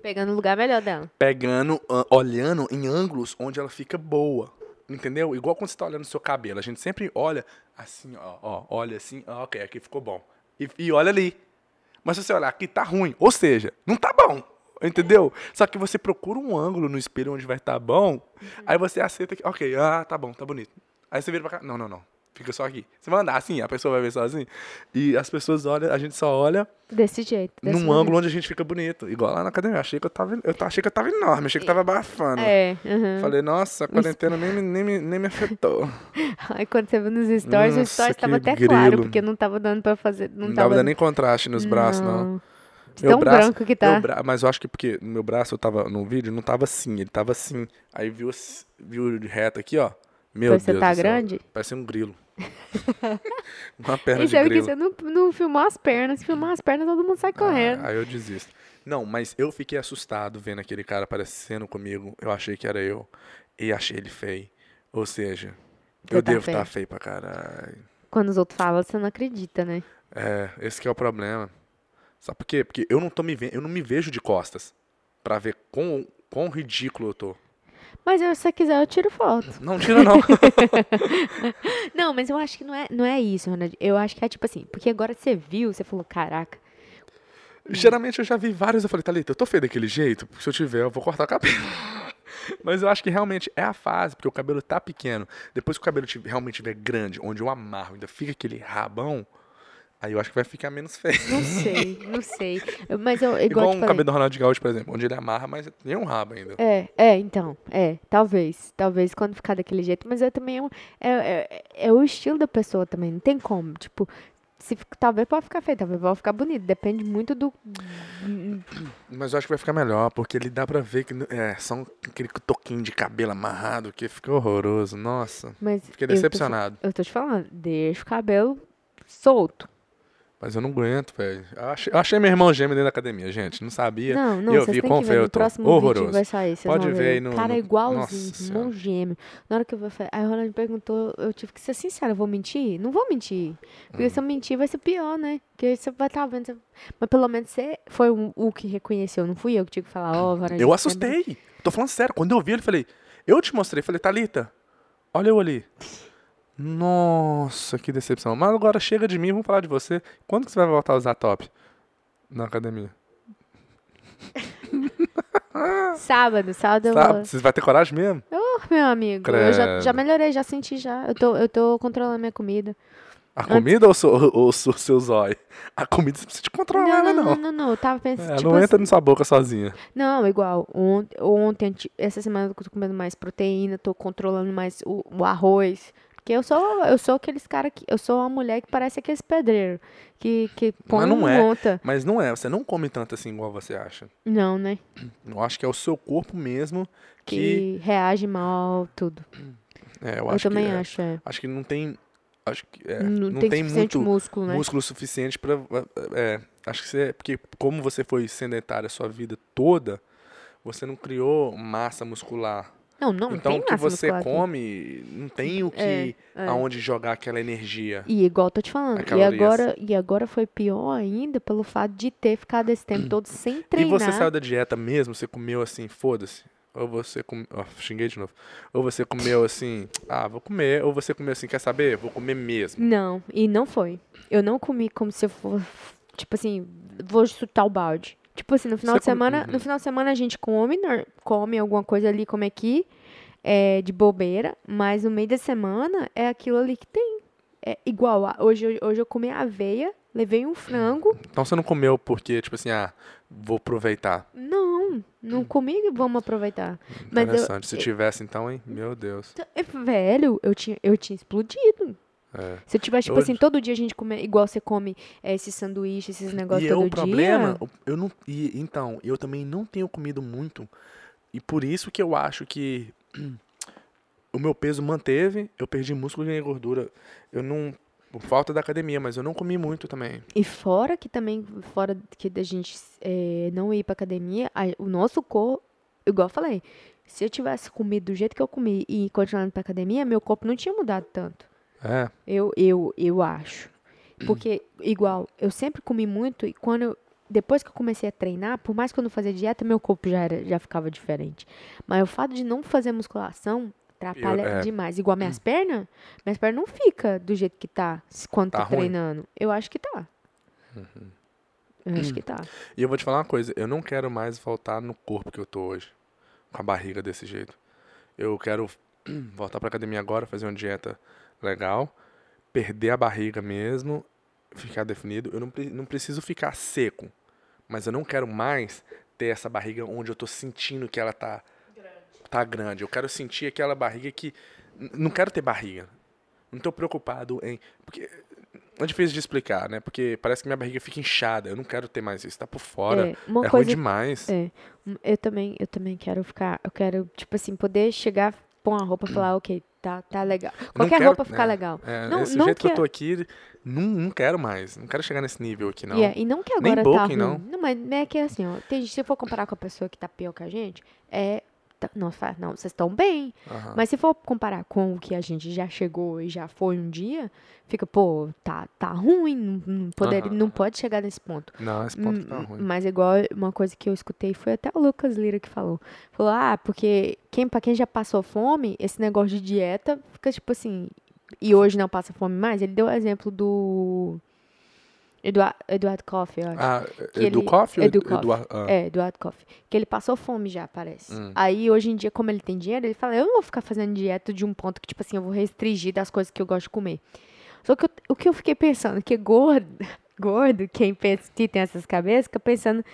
S1: Pegando o lugar melhor dela.
S2: Pegando, olhando em ângulos onde ela fica boa. Entendeu? Igual quando você tá olhando o seu cabelo. A gente sempre olha assim, ó, ó. Olha assim, ó, ok, aqui ficou bom. E, e olha ali. Mas se você olhar aqui, tá ruim. Ou seja, não tá bom. Entendeu? Só que você procura um ângulo no espelho onde vai estar bom. Aí você aceita que, ok, ah, tá bom, tá bonito. Aí você vira pra cá. Não, não, não. Fica só aqui. Você vai andar assim, a pessoa vai ver sozinha. E as pessoas olham, a gente só olha
S1: Desse jeito. desse
S2: num
S1: jeito.
S2: ângulo onde a gente fica bonito. Igual lá na academia. Achei que eu tava, eu achei que eu tava enorme, achei que tava abafando.
S1: É, uhum.
S2: Falei, nossa, a quarentena nem, me- nem, me- nem me afetou.
S1: Aí quando você viu nos stories, o
S2: Nossa,
S1: stories tava até claro,
S2: grilo.
S1: porque não tava dando pra fazer. Não,
S2: Não,
S1: tava
S2: dava nem contraste nos braços, não.
S1: De tão branco que tá.
S2: meu bra- Mas eu acho que porque no meu braço eu tava no vídeo, não tava assim, ele tava assim. Aí viu, assim- viu reto aqui, ó. Meu
S1: Pois você
S2: Deus
S1: tá grande?
S2: Parece um grilo. Uma perna
S1: E
S2: de
S1: sabe que
S2: grilo.
S1: você não, não filmou as pernas. Se filmar as pernas, todo mundo sai correndo.
S2: Ah, aí eu desisto. Não, mas eu fiquei assustado vendo aquele cara aparecendo comigo. Eu achei que era eu. E achei ele feio. Ou seja,
S1: Você
S2: eu
S1: tá
S2: devo estar feio pra caralho.
S1: Quando os outros falam, você não acredita, né?
S2: É, esse que é o problema. Sabe por quê? Porque eu não tô me eu não me vejo de costas pra ver quão, quão ridículo eu tô.
S1: Mas eu, se você quiser, eu tiro foto.
S2: Não tira não.
S1: Não, mas eu acho que não é, não é isso, Ronald. Eu acho que é tipo assim, porque agora você viu, você falou, caraca.
S2: Geralmente eu já vi vários, eu falei, Thalita, eu tô feio daquele jeito, se eu tiver, eu vou cortar o cabelo. Mas eu acho que realmente é a fase, porque o cabelo tá pequeno. Depois que o cabelo realmente estiver grande, onde eu amarro, ainda fica aquele rabão, aí eu acho que vai ficar menos feio.
S1: Não sei, não sei. Mas eu, igual,
S2: Igual
S1: eu
S2: um
S1: falei.
S2: cabelo do Ronaldo Gaúcho, por exemplo, onde ele amarra, mas tem um rabo ainda.
S1: É, é, então, é, talvez, talvez quando ficar daquele jeito, mas é também um- é, é, é o estilo da pessoa também, não tem como, tipo, se, talvez pode ficar feio, talvez pode ficar bonito, depende muito do,
S2: Mas eu acho que vai ficar melhor, porque ele dá pra ver que é, são aquele toquinho de cabelo amarrado que fica horroroso. Nossa,
S1: mas
S2: fiquei
S1: eu tô
S2: decepcionado.
S1: Eu tô te falando, deixa o cabelo solto.
S2: Mas eu não aguento, velho. Eu achei, eu achei meu irmão gêmeo dentro da academia, gente. Não sabia.
S1: Não, não,
S2: eu
S1: vocês
S2: vi com
S1: ver próximo vídeo
S2: Horroroso.
S1: vai sair,
S2: Pode ver aí no-
S1: Cara,
S2: no-
S1: igualzinho,
S2: Nossa
S1: irmão gêmeo. Na hora que eu vou falar, aí o Ronald perguntou, eu tive que ser sincera, eu vou mentir? Não vou mentir. Porque
S2: Hum.
S1: se eu mentir vai ser pior, né? Porque você vai estar vendo. você- Mas pelo menos você foi o, o que reconheceu, não fui eu que tive que falar, ó, Ronald.
S2: Eu
S1: é
S2: assustei. Tô falando sério. Quando eu vi ele, falei. Eu te mostrei. Falei, Thalita, olha eu ali. Nossa, que decepção. Mas agora chega de mim, vamos falar de você. Quando que você vai voltar a usar top? Na academia.
S1: Sábado, sábado vou.
S2: Você vai ter coragem mesmo?
S1: Oh, meu amigo, eu já,
S2: Credo.
S1: já melhorei, já senti já. Eu tô, eu tô controlando minha comida.
S2: A comida ou o seu, ou seu, zóio? A comida você precisa te controlar,
S1: não,
S2: né,
S1: não,
S2: não?
S1: não, não, não, eu tava pensando,
S2: É,
S1: tipo
S2: não entra
S1: assim-
S2: na sua boca sozinha.
S1: Não, igual. Ont- Ontem, anti- essa semana eu tô comendo mais proteína, tô controlando mais o, o arroz. Porque eu sou, eu sou aqueles caras que. Eu sou uma mulher que parece aqueles pedreiros. Que, que põe
S2: não
S1: um
S2: é.
S1: monta.
S2: Mas não é, você não come tanto assim igual você acha.
S1: Não, né?
S2: Eu acho que é o seu corpo mesmo que.
S1: Que reage mal, tudo.
S2: É, eu
S1: Eu,
S2: acho
S1: também
S2: que é.
S1: acho, é.
S2: Acho que não tem. Acho que é,
S1: não,
S2: não,
S1: tem,
S2: tem, muito
S1: músculo, né?
S2: músculo suficiente pra. É, acho que você. Porque como você foi sedentário a sua vida toda, você não criou massa muscular.
S1: Não, não,
S2: então
S1: tem
S2: o que você come não tem o que.
S1: É, é.
S2: aonde jogar aquela energia.
S1: E igual eu tô te falando. E agora, e agora foi pior ainda pelo fato de ter ficado esse tempo todo sem
S2: E
S1: treinar.
S2: você saiu da dieta mesmo? Você comeu assim, foda-se? Ou você comeu. Ó, xinguei de novo. Ou você comeu assim, ah, vou comer. Ou você comeu assim, quer saber? Vou comer mesmo.
S1: Não, e não foi. Eu não comi como se eu for, tipo assim, vou chutar o balde. Tipo assim, no final
S2: Você
S1: de
S2: come-
S1: semana,
S2: Uhum.
S1: no final de semana a gente come, come alguma coisa ali, come aqui, é, de bobeira, mas no meio da semana é aquilo ali que tem. É igual, a- hoje, hoje eu comi aveia, levei um frango.
S2: Então você não comeu porque, tipo assim, ah, vou aproveitar.
S1: Não, não comi vamos aproveitar. Mas eu,
S2: Interessante. Se tivesse então, hein? Meu Deus.
S1: é, velho, eu tinha, eu tinha explodido.
S2: É.
S1: Se eu tivesse, tipo
S2: Hoje-
S1: assim, todo dia a gente come, igual você come é, esses sanduíches, esses negócios
S2: E
S1: todo
S2: eu,
S1: dia.
S2: o problema, eu não, e, então, eu também não tenho comido muito. E por isso que eu acho que o meu peso manteve, eu perdi músculo e ganhei gordura. Eu não, por falta da academia, mas eu não comi muito também.
S1: E fora que também, fora que da gente é, não ir pra academia, a- o nosso corpo, igual eu falei, se eu tivesse comido do jeito que eu comi e continuado pra academia, meu corpo não tinha mudado tanto.
S2: É,
S1: Eu, eu, eu acho. Porque, igual, eu sempre comi muito e quando eu, depois que eu comecei a treinar, por mais que eu não fazia dieta, meu corpo já, era, já ficava diferente. Mas o fato de não fazer musculação atrapalha
S2: Eu- é.
S1: demais. Igual minhas pernas, minhas pernas não fica do jeito que tá quando
S2: Tá
S1: tá,
S2: ruim? Uhum.
S1: treinando. Eu acho que tá. Eu acho que tá.
S2: E eu vou te falar uma coisa, eu não quero mais voltar no corpo que eu tô hoje, com a barriga desse jeito. Eu quero voltar pra academia agora, fazer uma dieta legal, perder a barriga mesmo, ficar definido. Eu não, não preciso ficar seco, mas eu não quero mais ter essa barriga onde eu tô sentindo que ela tá tá grande. Eu quero sentir aquela barriga que não quero ter barriga. Não tô preocupado em porque é difícil de explicar, né? Porque parece que minha barriga fica inchada. Eu não quero ter mais isso. Tá por fora.
S1: É, uma
S2: é
S1: coisa
S2: ruim demais.
S1: É, hum, eu também, eu também quero ficar, eu quero, tipo assim, poder chegar, pôr uma roupa e falar, ok, tá, tá legal.
S2: Não
S1: Qualquer
S2: quero-
S1: roupa ficar
S2: é,
S1: legal.
S2: É,
S1: Não-
S2: esse
S1: não
S2: jeito que,
S1: que
S2: eu tô aqui, não, não quero mais. Não quero chegar nesse nível aqui, não.
S1: E, é- e não que
S2: Nem
S1: agora tá
S2: Booking,
S1: ruim.
S2: não.
S1: mas é que assim, ó, tem, se for comparar com a pessoa que tá pior que a gente, é, não, não, vocês estão bem.
S2: Aham.
S1: Mas se for comparar com o que a gente já chegou e já foi um dia, fica, pô, tá, tá ruim, não, poderia,
S2: Aham.
S1: não pode chegar nesse ponto.
S2: Não, esse ponto tá ruim.
S1: Mas igual uma coisa que eu escutei foi até o Lucas Lira que falou. Falou, ah, porque quem, pra quem já passou fome, esse negócio de dieta fica tipo assim. E hoje não passa fome mais. Ele deu o exemplo do. Eduardo, Eduardo Coffey, eu acho.
S2: Ah, Edu
S1: ele-
S2: Coffey
S1: Edu Coffey.
S2: Ah,
S1: É, Eduardo Coffey. Que ele passou fome já, parece.
S2: Hum.
S1: Aí, hoje em dia, como ele tem dinheiro, ele fala, eu não vou ficar fazendo dieta de um ponto que, tipo assim, eu vou restringir das coisas que eu gosto de comer. Só que eu- o que eu fiquei pensando, que gordo, gordo, quem pensa, que tem essas cabeças, fica pensando,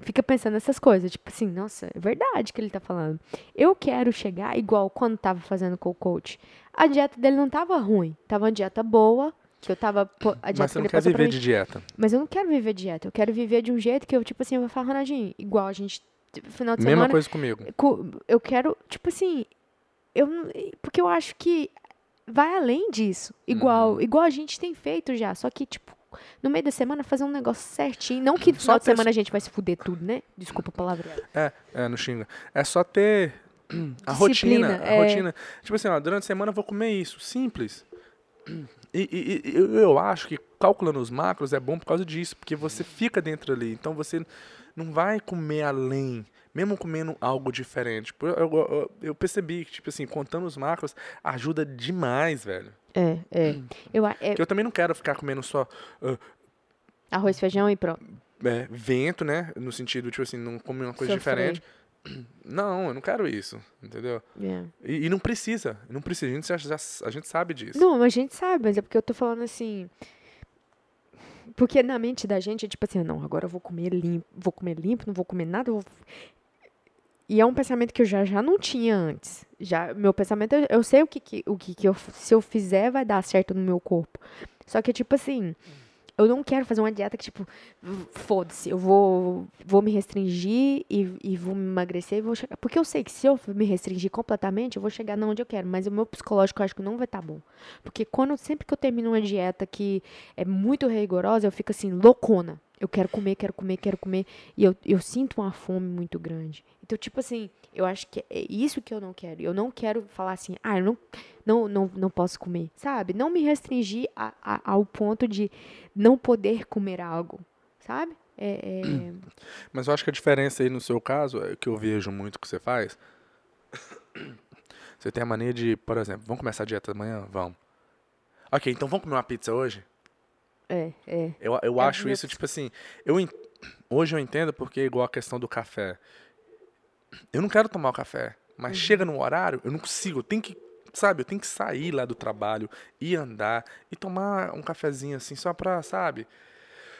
S1: fica pensando nessas coisas. Tipo assim, nossa, é verdade que ele tá falando. Eu quero chegar igual quando tava fazendo com o coach. A dieta dele não tava ruim, tava uma dieta boa, que eu tava, a dieta
S2: Mas você não quer viver de dieta.
S1: Mas eu não quero viver dieta. Eu quero viver de um jeito que eu, tipo assim, eu vou falar, Ronaldinho, igual a gente, final de
S2: Mesma
S1: semana,
S2: coisa comigo.
S1: co- eu quero, tipo assim, eu porque eu acho que vai além disso. Igual,
S2: Uhum.
S1: igual a gente tem feito já, só que, tipo, no meio da semana fazer um negócio certinho. Não que no
S2: Só
S1: final de semana a gente vai se fuder tudo, né? Desculpa a palavra.
S2: É, é, não xinga. É só ter a
S1: Disciplina,
S2: rotina. A
S1: é.
S2: rotina. Tipo assim, ó, durante a semana eu vou comer isso. Simples. E, e- eu, acho que calculando os macros é bom por causa disso, porque você fica dentro ali. Então você não vai comer além, mesmo comendo algo diferente. Eu, eu, eu- percebi que, tipo assim, contando os macros ajuda demais, velho.
S1: É, é. Eu, é
S2: eu também não quero ficar comendo só ah,
S1: arroz, feijão e pronto.
S2: é, vento, né? No sentido, tipo assim, não comer uma coisa
S1: Sofrer.
S2: diferente. Não, eu não quero isso, entendeu?
S1: É.
S2: E, e não precisa, não precisa, a gente, já, a gente sabe disso.
S1: Não, a gente sabe, mas é porque eu tô falando assim. Porque na mente da gente é tipo assim, não, agora eu vou comer limpo, vou comer limpo, não vou comer nada, vou... E é um pensamento que eu já, já não tinha antes. Já, meu pensamento, eu, eu sei o que, que, o que, que eu, se eu fizer vai dar certo no meu corpo. Só que, tipo assim, eu não quero fazer uma dieta que, tipo, foda-se, eu vou, vou me restringir e, e vou me emagrecer e vou chegar. Porque eu sei que se eu me restringir completamente, eu vou chegar não onde eu quero. Mas o meu psicológico eu acho que não vai estar bom. Porque quando sempre que eu termino uma dieta que é muito rigorosa, eu fico assim, loucona. Eu quero comer, quero comer, quero comer. E eu, eu sinto uma fome muito grande. Então, tipo assim, eu acho que é isso que eu não quero. Eu não quero falar assim, ah, eu não, não, não, não posso comer. Sabe? Não me restringir a, a- ao ponto de não poder comer algo. Sabe? É, é-
S2: Mas eu acho que a diferença aí no seu caso, é que eu vejo muito que você faz, você tem a mania de, por exemplo, vamos começar a dieta amanhã? Vamos. Ok, então vamos comer uma pizza hoje?
S1: É, é.
S2: Eu, eu
S1: É,
S2: acho isso, tipo assim, eu, en- hoje eu entendo porque é igual a questão do café. Eu não quero tomar o café, mas
S1: Uhum.
S2: chega no horário, eu não consigo, eu tenho que, sabe, eu tenho que sair lá do trabalho, ir andar e tomar um cafezinho assim, só pra, sabe,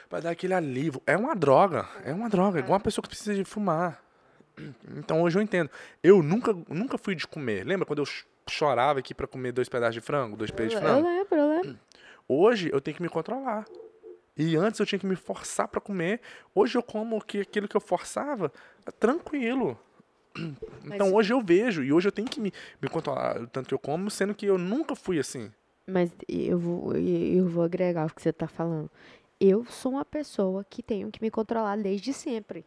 S2: pra dar aquele alívio. É uma droga, é uma droga, é igual uma pessoa que precisa de fumar. Então hoje eu entendo. Eu nunca, nunca fui de comer. Lembra quando eu chorava aqui pra comer dois pedaços de frango, dois peitos de
S1: Eu
S2: frango.
S1: lembro, eu lembro.
S2: Hoje eu tenho que me controlar. E antes eu tinha que me forçar pra comer. Hoje eu como que aquilo que eu forçava tranquilo. Então hoje eu vejo e hoje eu tenho que me, me controlar o tanto que eu como, sendo que eu nunca fui assim.
S1: Mas eu vou, eu vou agregar o que você tá falando. Eu sou uma pessoa que tenho que me controlar desde sempre.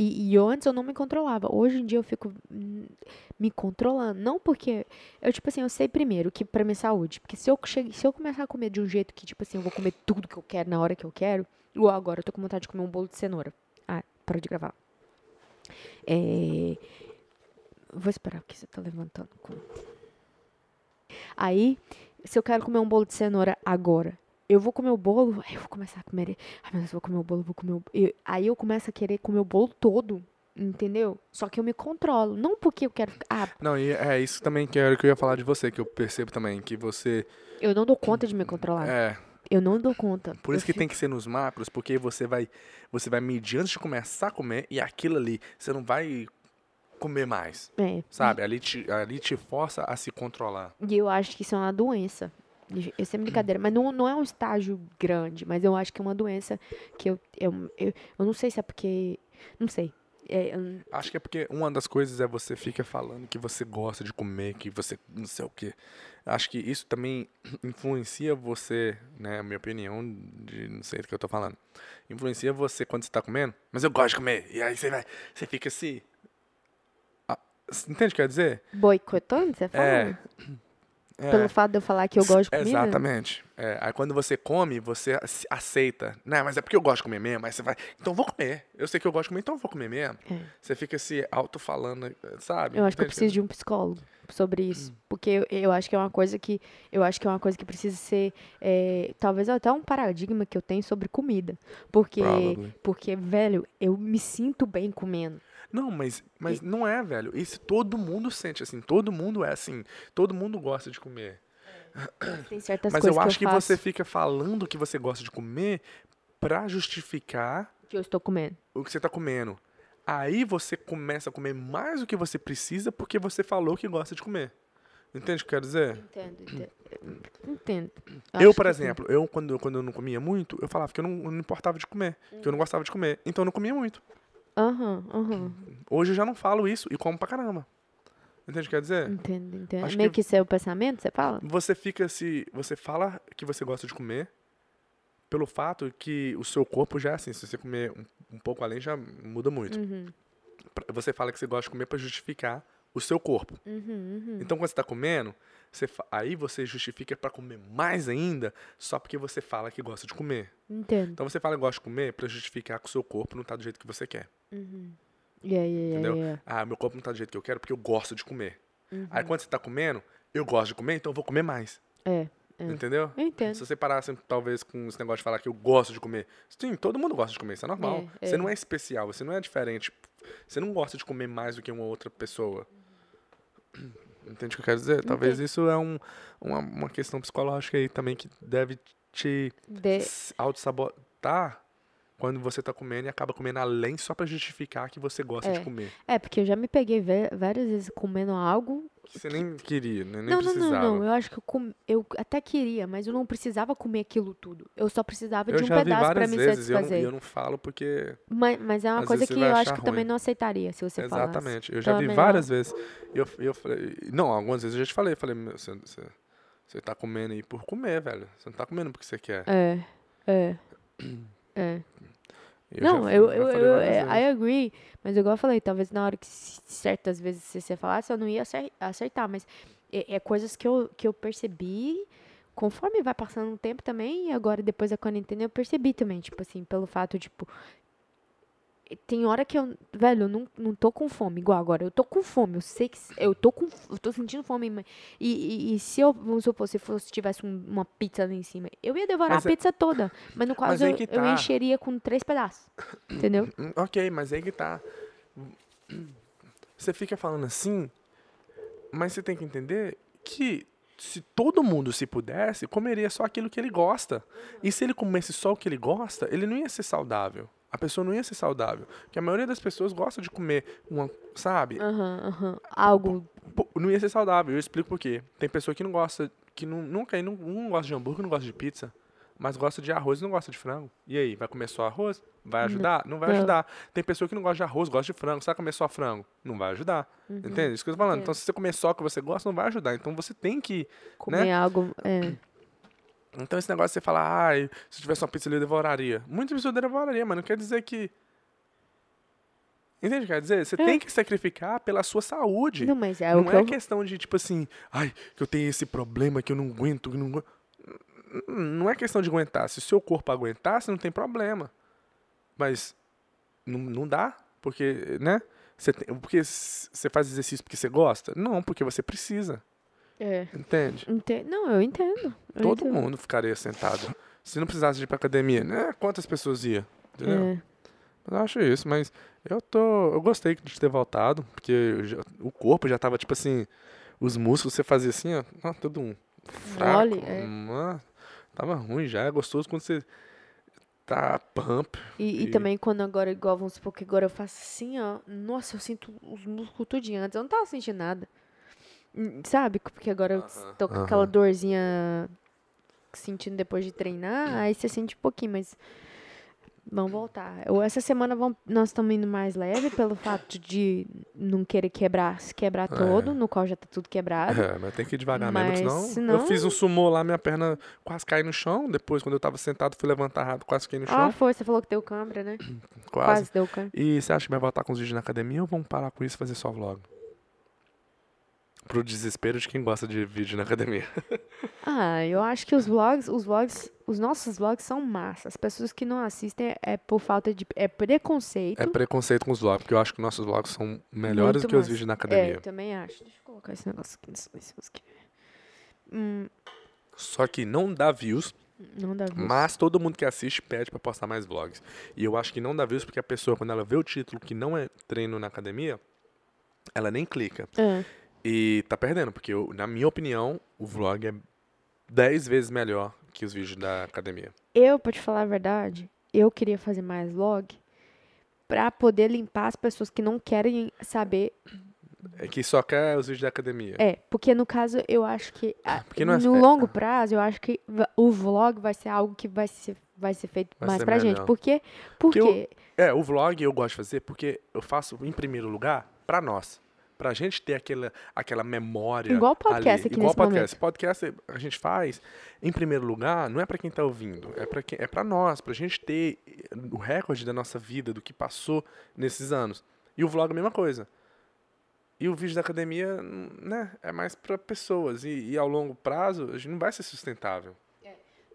S1: E, e antes eu não me controlava. Hoje em dia eu fico hum, me controlando. Não porque. Eu, tipo assim, eu sei primeiro que pra minha saúde. Porque se eu, chegue, se eu começar a comer de um jeito que, tipo assim, eu vou comer tudo que eu quero na hora que eu quero. Igual agora, eu tô com vontade de comer um bolo de cenoura. Ah, para de gravar. É. Vou esperar porque você tá levantando. Aí, se eu quero comer um bolo de cenoura agora, eu vou comer o bolo, aí eu vou começar a comer. Ai, meu Deus, eu vou comer o bolo, vou comer o eu- Aí eu começo a querer comer o bolo todo, entendeu? Só que eu me controlo. Não porque eu quero. Ah,
S2: Não, e é isso também que era que eu ia falar de você, que eu percebo também, que você.
S1: eu não dou conta de me controlar.
S2: É,
S1: Eu não dou conta.
S2: por isso
S1: Eu
S2: que
S1: fico-
S2: tem que ser nos macros, porque você vai, você vai medir antes de começar a comer e aquilo ali, você não vai comer mais,
S1: É.
S2: sabe? Ali te, ali te força a se controlar.
S1: E eu acho que isso é uma doença. Isso é brincadeira, mas não, não é um estágio grande, mas eu acho que é uma doença que eu, eu, eu, eu não sei se é porque. Não sei. É, eu-
S2: Acho que é porque uma das coisas é você fica falando que você gosta de comer, que você não sei o quê. Acho que isso também influencia você, né? A minha opinião, de não sei do que eu tô falando. Influencia você quando você tá comendo, mas eu gosto de comer. E aí você vai, você fica assim. Ah, entende o que quer dizer?
S1: boicotando, você fala?
S2: É. É.
S1: Pelo fato de eu falar que eu gosto de comida?
S2: Exatamente. É, aí quando você come, você ace- aceita. Não, mas é porque eu gosto de comer mesmo. Aí você vai, então eu vou comer. Eu sei que eu gosto de comer, então eu vou comer mesmo.
S1: É.
S2: Você fica se alto-falando, sabe?
S1: Eu acho que eu preciso de um psicólogo sobre isso. Porque eu, eu acho que é uma coisa que. Eu acho que é uma coisa que precisa ser. é, talvez até um paradigma que eu tenho sobre comida. Porque.
S2: Probably.
S1: Porque, velho, eu me sinto bem comendo.
S2: Não, mas, mas não é, velho. Isso todo mundo sente assim. Todo mundo é assim. Todo mundo gosta de comer.
S1: Tem certas
S2: mas
S1: coisas
S2: eu acho
S1: que
S2: que,
S1: eu faço
S2: você fica falando que você gosta de comer pra justificar
S1: que eu estou comendo.
S2: o que você tá comendo. Aí você começa a comer mais do que você precisa porque você falou que gosta de comer. Entende o que eu quero dizer?
S1: Entendo, entendo. Entendo.
S2: Eu,
S1: acho
S2: por
S1: que
S2: exemplo, eu quando, quando eu não comia muito, eu falava que eu não, eu não importava de comer, que eu não gostava de comer. Então eu não comia muito.
S1: Aham, aham.
S2: Hoje eu já não falo isso e como pra caramba. Entende o que quer dizer?
S1: Entendo, entendo.
S2: Acho
S1: Meio
S2: que-
S1: que seu pensamento, você fala?
S2: Você fica se. Você fala que você gosta de comer pelo fato que o seu corpo já é assim. Se você comer um, um pouco além, já muda muito.
S1: Uhum,
S2: Pra- Você fala que você gosta de comer pra justificar o seu corpo.
S1: uhum, uhum.
S2: Então quando você tá comendo, você fa- aí você justifica pra comer mais ainda só porque você fala que gosta de comer.
S1: Entendo.
S2: Então você fala que gosta de comer pra justificar que o seu corpo não tá do jeito que você quer.
S1: Uhum. Yeah, yeah, yeah,
S2: Entendeu?
S1: yeah.
S2: Ah, meu corpo não tá do jeito que eu quero porque eu gosto de comer.
S1: Uhum.
S2: Aí quando você tá comendo, eu gosto de comer, então eu vou comer mais.
S1: É, é.
S2: Entendeu?
S1: Eu entendo.
S2: Se você parasse, talvez, com esse negócio de falar que eu gosto de comer. Sim, todo mundo gosta de comer, isso é normal.
S1: É,
S2: Você
S1: é.
S2: não é especial, você não é diferente. Você não gosta de comer mais do que uma outra pessoa. Entende o que eu quero dizer? Talvez isso é um, uma, uma questão psicológica aí também que deve te
S1: De-
S2: auto-sabotar quando você tá comendo e acaba comendo além só pra justificar que você gosta
S1: É.
S2: de comer.
S1: É, porque eu já me peguei várias vezes comendo algo.
S2: Que você nem queria, né? nem
S1: não, não,
S2: precisava.
S1: não, não. Eu acho que eu, com- eu até queria, mas eu não precisava comer aquilo tudo. Eu só precisava
S2: Eu
S1: de um pedaço pra
S2: várias
S1: me
S2: vezes e eu, não,
S1: satisfazer.
S2: eu não falo porque
S1: Mas, mas é uma coisa que eu acho que também
S2: ruim.
S1: não aceitaria se você falasse.
S2: Exatamente. Eu
S1: Então
S2: já
S1: é
S2: vi
S1: melhor-
S2: várias vezes. Eu, eu falei. Não, algumas vezes eu já te falei. Falei, "Meu, você, você, você tá comendo aí por comer, velho. Você não tá comendo porque você quer.
S1: É, é, é.
S2: Eu
S1: não,
S2: já,
S1: eu, eu, eu,
S2: várias
S1: é. I agree. Mas igual eu falei, talvez na hora que certas vezes você falasse, eu não ia acer- acertar. Mas é, é coisas que eu, que eu percebi conforme vai passando o tempo também. E agora, depois da quarentena, eu percebi também, tipo assim, pelo fato, tipo. Tem hora que eu, velho, eu não, não tô com fome, igual agora. Eu tô com fome, eu sei que. Eu tô com. Eu tô sentindo fome. mas- E, e, e se eu, vamos supor, se fosse, tivesse um- uma pizza ali em cima, eu ia devorar
S2: Mas
S1: a
S2: é-
S1: pizza toda. Mas no caso,
S2: aí
S1: eu,
S2: que
S1: eu
S2: tá.
S1: encheria com três pedaços. Entendeu?
S2: Hum, Ok, mas aí que tá. Você fica falando assim, mas você tem que entender que se todo mundo se pudesse, comeria só aquilo que ele gosta. E se ele comesse só o que ele gosta, ele não ia ser saudável. A pessoa não ia ser saudável. Porque a maioria das pessoas gosta de comer uma, sabe?
S1: Aham, aham. Algo.
S2: Não ia ser saudável. Eu explico por quê. Tem pessoa que não gosta, que não, nunca não, não gosta de hambúrguer, não gosta de pizza, mas gosta de arroz e não gosta de frango. E aí, vai comer só arroz? Vai ajudar? Não, vai
S1: Não.
S2: ajudar. Tem pessoa que não gosta de arroz, gosta de frango. Vai comer só frango? Não vai ajudar. Entende? Isso que eu tô falando. Então, se você comer só o que você gosta, não vai ajudar. Então, você tem que
S1: Comer algo. É.
S2: então esse negócio de você falar, ai, se tivesse uma pizza ali eu devoraria. Muita pessoa devoraria, mas não quer dizer que. Entende o que quer dizer? Você tem que sacrificar pela sua saúde.
S1: Não, mas é
S2: não
S1: o que
S2: é
S1: eu.
S2: questão de, tipo assim, ai, que eu tenho esse problema que eu não aguento, que não agu-". N- Não é questão de aguentar. Se o seu corpo aguentar, você não tem problema. Mas não, não dá, porque, né? Você tem, porque você faz exercício porque você gosta? Não, porque você precisa.
S1: É.
S2: Entende?
S1: Ente- Não, eu entendo. eu
S2: Todo
S1: entendo.
S2: mundo ficaria sentado. Se não precisasse de ir pra academia, né? Quantas pessoas iam? Entendeu?
S1: É.
S2: Eu acho isso, mas eu tô. Eu gostei de ter voltado, porque já- o corpo já tava, tipo assim, os músculos você fazia assim, ó, ó todo um fraco.
S1: Mole, é.
S2: hum, tava ruim já, é gostoso quando você tá pump.
S1: E, e
S2: E-
S1: também quando agora, igual vamos supor que agora eu faço assim, ó. Nossa, eu sinto os músculos tudinho. Antes eu não tava sentindo nada. Sabe? Porque agora eu
S2: Aham,
S1: tô com aquela
S2: aham.
S1: dorzinha sentindo depois de treinar, aí você sente um pouquinho, mas vamos voltar. Eu, essa semana vamos, nós estamos indo mais leve pelo fato de não querer quebrar, se quebrar todo, no qual já tá tudo quebrado.
S2: É, mas tem que ir devagar mesmo,
S1: Mas
S2: senão,
S1: senão-
S2: Eu fiz um sumô lá, minha perna quase caiu no chão. Depois, quando eu tava sentado, fui levantar rápido, quase fiquei no
S1: Ah,
S2: chão.
S1: foi, você falou que deu câmera, né?
S2: quase.
S1: Quase deu câmera.
S2: E você acha que vai voltar com os vídeos na academia ou vamos parar com isso e fazer só vlog? Pro desespero de quem gosta de vídeo na academia.
S1: Ah, eu acho que os vlogs, os vlogs, os nossos vlogs são massa. As pessoas que não assistem é por falta de é preconceito.
S2: É preconceito com os vlogs, porque eu acho que nossos vlogs são melhores
S1: Muito
S2: do que os vídeos na
S1: É,
S2: academia.
S1: eu também acho. Deixa eu colocar esse negócio aqui nesse nesse aqui. Hum,
S2: Só que não dá views,
S1: não dá views.
S2: mas todo mundo que assiste pede pra postar mais vlogs. E eu acho que não dá views porque a pessoa, quando ela vê o título que não é treino na academia, ela nem clica.
S1: É.
S2: E tá perdendo, porque eu- na minha opinião, o vlog é 10 vezes melhor que os vídeos da academia.
S1: Eu, pra te falar a verdade, eu queria fazer mais vlog pra poder limpar as pessoas que não querem saber.
S2: É que só quer os vídeos da academia.
S1: É, porque no caso eu acho que ah,
S2: Porque não é-
S1: no longo prazo eu acho que o vlog vai ser algo que vai ser vai ser feito
S2: Vai
S1: mais
S2: ser
S1: pra gente.
S2: melhor.
S1: Por quê?
S2: Porque
S1: Porque
S2: eu- É, o vlog eu gosto de fazer porque eu faço, em primeiro lugar, pra nós. Pra gente ter aquela, aquela memória.
S1: Igual podcast
S2: ali.
S1: aqui
S2: Igual podcast. Podcast a gente faz, em primeiro lugar, não é pra quem tá ouvindo, é pra, quem, é pra nós, pra gente ter o recorde da nossa vida, do que passou nesses anos. E o vlog é a mesma coisa. E o vídeo da academia, né, é mais pra pessoas. E, e ao longo prazo, a gente não vai ser sustentável.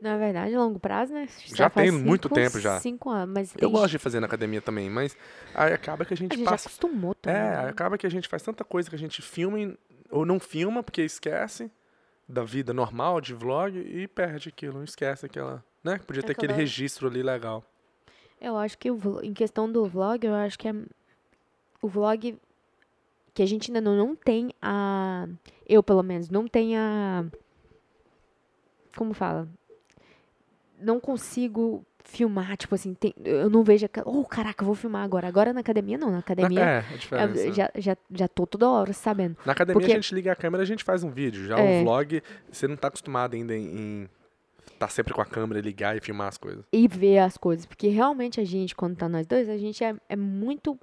S1: Na verdade, longo prazo, né?
S2: Já
S1: faz
S2: tem muito
S1: cinco-
S2: tempo já.
S1: Cinco anos, mas
S2: Eu
S1: tem-
S2: gosto de fazer na academia também, mas aí acaba que a gente,
S1: a gente já
S2: passa.
S1: acostumou também.
S2: É,
S1: né?
S2: acaba que a gente faz tanta coisa que a gente filma e- ou não filma porque esquece da vida normal de vlog e perde aquilo, esquece aquela, né? Podia ter aquele registro ali legal.
S1: Eu acho que o em questão do vlog, eu acho que é o vlog que a gente ainda não, não tem a. Eu, pelo menos, não tenho a. Como fala? Não consigo filmar, tipo assim, tem- eu não vejo. aquela- Oh, caraca, eu vou filmar agora. Agora na academia não, na
S2: Na,
S1: academia.
S2: é, a
S1: eu
S2: diferença.
S1: já, já, já tô toda hora sabendo.
S2: Na academia
S1: porque-
S2: a gente liga a câmera e a gente faz um vídeo. Já
S1: É.
S2: o vlog, você não tá acostumado ainda em, em tá sempre com a câmera, ligar e filmar as coisas.
S1: E ver as coisas. Porque realmente a gente, quando tá nós dois, a gente é, é muito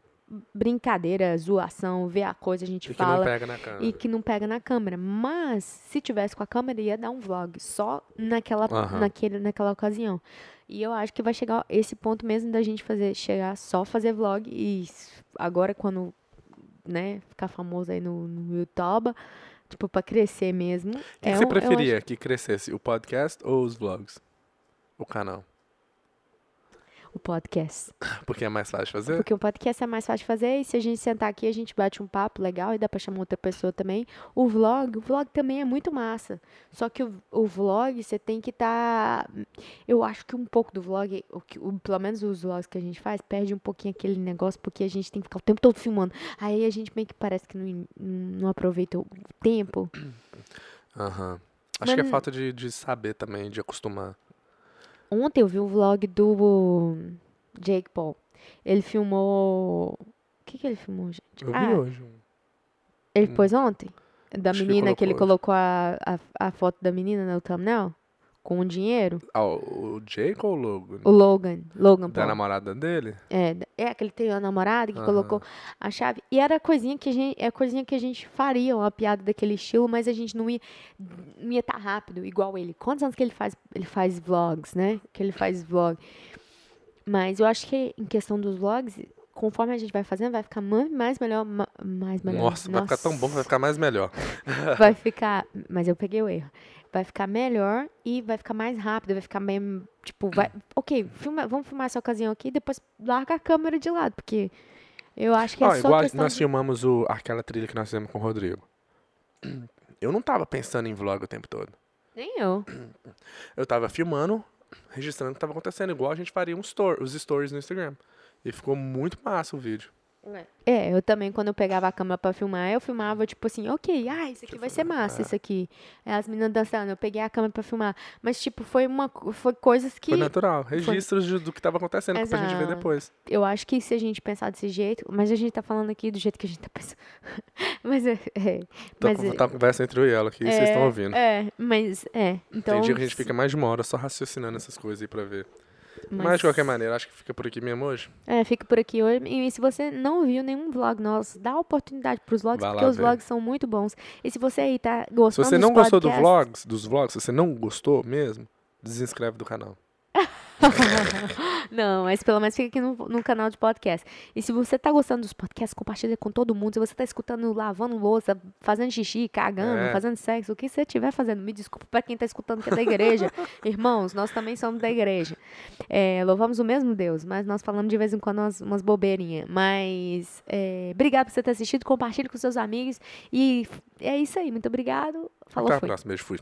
S1: brincadeira, zoação, ver a coisa, a gente
S2: E que não
S1: fala.
S2: pega na câmera.
S1: e que não pega na câmera. Mas se tivesse com a câmera ia dar um vlog só naquela
S2: Aham.
S1: naquele naquela ocasião. E eu acho que vai chegar esse ponto mesmo da gente fazer chegar só fazer vlog e agora quando né, ficar famoso aí no, no YouTube, tipo para crescer mesmo.
S2: O que,
S1: é
S2: que você
S1: um-
S2: preferia
S1: acho-
S2: que crescesse, o podcast ou os vlogs? O canal.
S1: O podcast.
S2: Porque é mais fácil de fazer?
S1: Porque o podcast é mais fácil de fazer e se a gente sentar aqui, a gente bate um papo legal e dá pra chamar outra pessoa também. O vlog, o vlog também é muito massa. Só que o, o vlog, você tem que estar. Eu acho que um pouco do vlog, o o- pelo menos os vlogs que a gente faz, perde um pouquinho aquele negócio, porque a gente tem que ficar o tempo todo filmando. Aí a gente meio que parece que não, não aproveita o tempo.
S2: Aham. Acho que é
S1: Mas-
S2: falta de, de saber também, de acostumar.
S1: Ontem eu vi o vlog do Jake Paul. Ele filmou. O que, que ele filmou, gente?
S2: Eu
S1: Ah,
S2: vi hoje. um-
S1: Ele pôs ontem? Da
S2: Acho que
S1: menina que ele
S2: colocou
S1: colocou a, a, a foto da menina no thumbnail? Com o dinheiro?
S2: Ah, o Jake ou o Logan?
S1: O Logan. Logan,
S2: Da
S1: Paul.
S2: namorada dele?
S1: É, é que ele tem uma namorada que
S2: Aham.
S1: colocou a chave. E era coisinha que a gente, é coisinha que a gente faria, uma piada daquele estilo, mas a gente não ia não ia estar rápido igual ele. Quantos anos que ele faz, ele faz vlogs, né? Que ele faz vlog. Mas eu acho que em questão dos vlogs, conforme a gente vai fazendo, vai ficar ma- mais melhor, ma- mais melhor.
S2: Nossa, vai ficar tão bom que vai ficar mais melhor.
S1: vai ficar, mas eu peguei o erro. Vai ficar melhor e vai ficar mais rápido, vai ficar bem, tipo, vai, OK, filma, vamos filmar essa ocasião aqui, depois larga a câmera de lado, porque eu acho que é
S2: Ó,
S1: só
S2: igual
S1: questão
S2: nós
S1: de...
S2: filmamos o, aquela trilha que nós fizemos com o Rodrigo. Eu não tava pensando em vlog o tempo todo.
S1: Nem eu.
S2: Eu tava filmando, registrando o que tava acontecendo, igual a gente faria um story, os stories no Instagram. E ficou muito massa o vídeo.
S1: É, eu também, quando eu pegava a câmera pra filmar, eu filmava, tipo assim, ok, ah, isso aqui vai ser massa,
S2: É.
S1: isso aqui. É, as meninas dançando, eu peguei a câmera pra filmar. Mas, tipo, foi uma foi coisas que
S2: Foi natural. Registros de- do que tava acontecendo, pra gente ver
S1: Exato.
S2: depois.
S1: eu acho que se a gente pensar desse jeito, mas a gente tá falando aqui do jeito que a gente tá pensando. mas é. é
S2: Tô
S1: mas,
S2: com tá conversa entre eu e ela aqui, vocês estão
S1: é,
S2: ouvindo.
S1: É, mas é. Então,
S2: Tem dia que a gente fica mais de uma hora só raciocinando essas coisas aí pra ver. Mas,
S1: mas-
S2: de qualquer maneira, acho que fica por aqui mesmo hoje.
S1: É, fica por aqui hoje. E se você não viu nenhum vlog nosso, dá oportunidade pros vlogs,
S2: Vai
S1: porque
S2: lá
S1: os vlogs são muito bons. E se você aí tá
S2: Se
S1: gostando
S2: você
S1: dos
S2: não gostou do
S1: podcasts-
S2: vlogs, dos vlogs, se você não gostou mesmo, desinscreve do canal.
S1: não, mas pelo menos fica aqui no, no canal de podcast. E se você tá gostando dos podcasts, compartilha com todo mundo. Se você tá escutando, lavando louça, fazendo xixi, cagando,
S2: É.
S1: fazendo sexo, o que você estiver fazendo, me desculpa pra quem tá escutando que é da igreja. Irmãos, nós também somos da igreja. É, louvamos o mesmo Deus, mas nós falamos de vez em quando umas, umas bobeirinhas. Mas é, obrigado por você ter assistido, compartilhe com seus amigos. E é isso aí, muito obrigado. Falou,
S2: Até a próxima. Beijo, fui.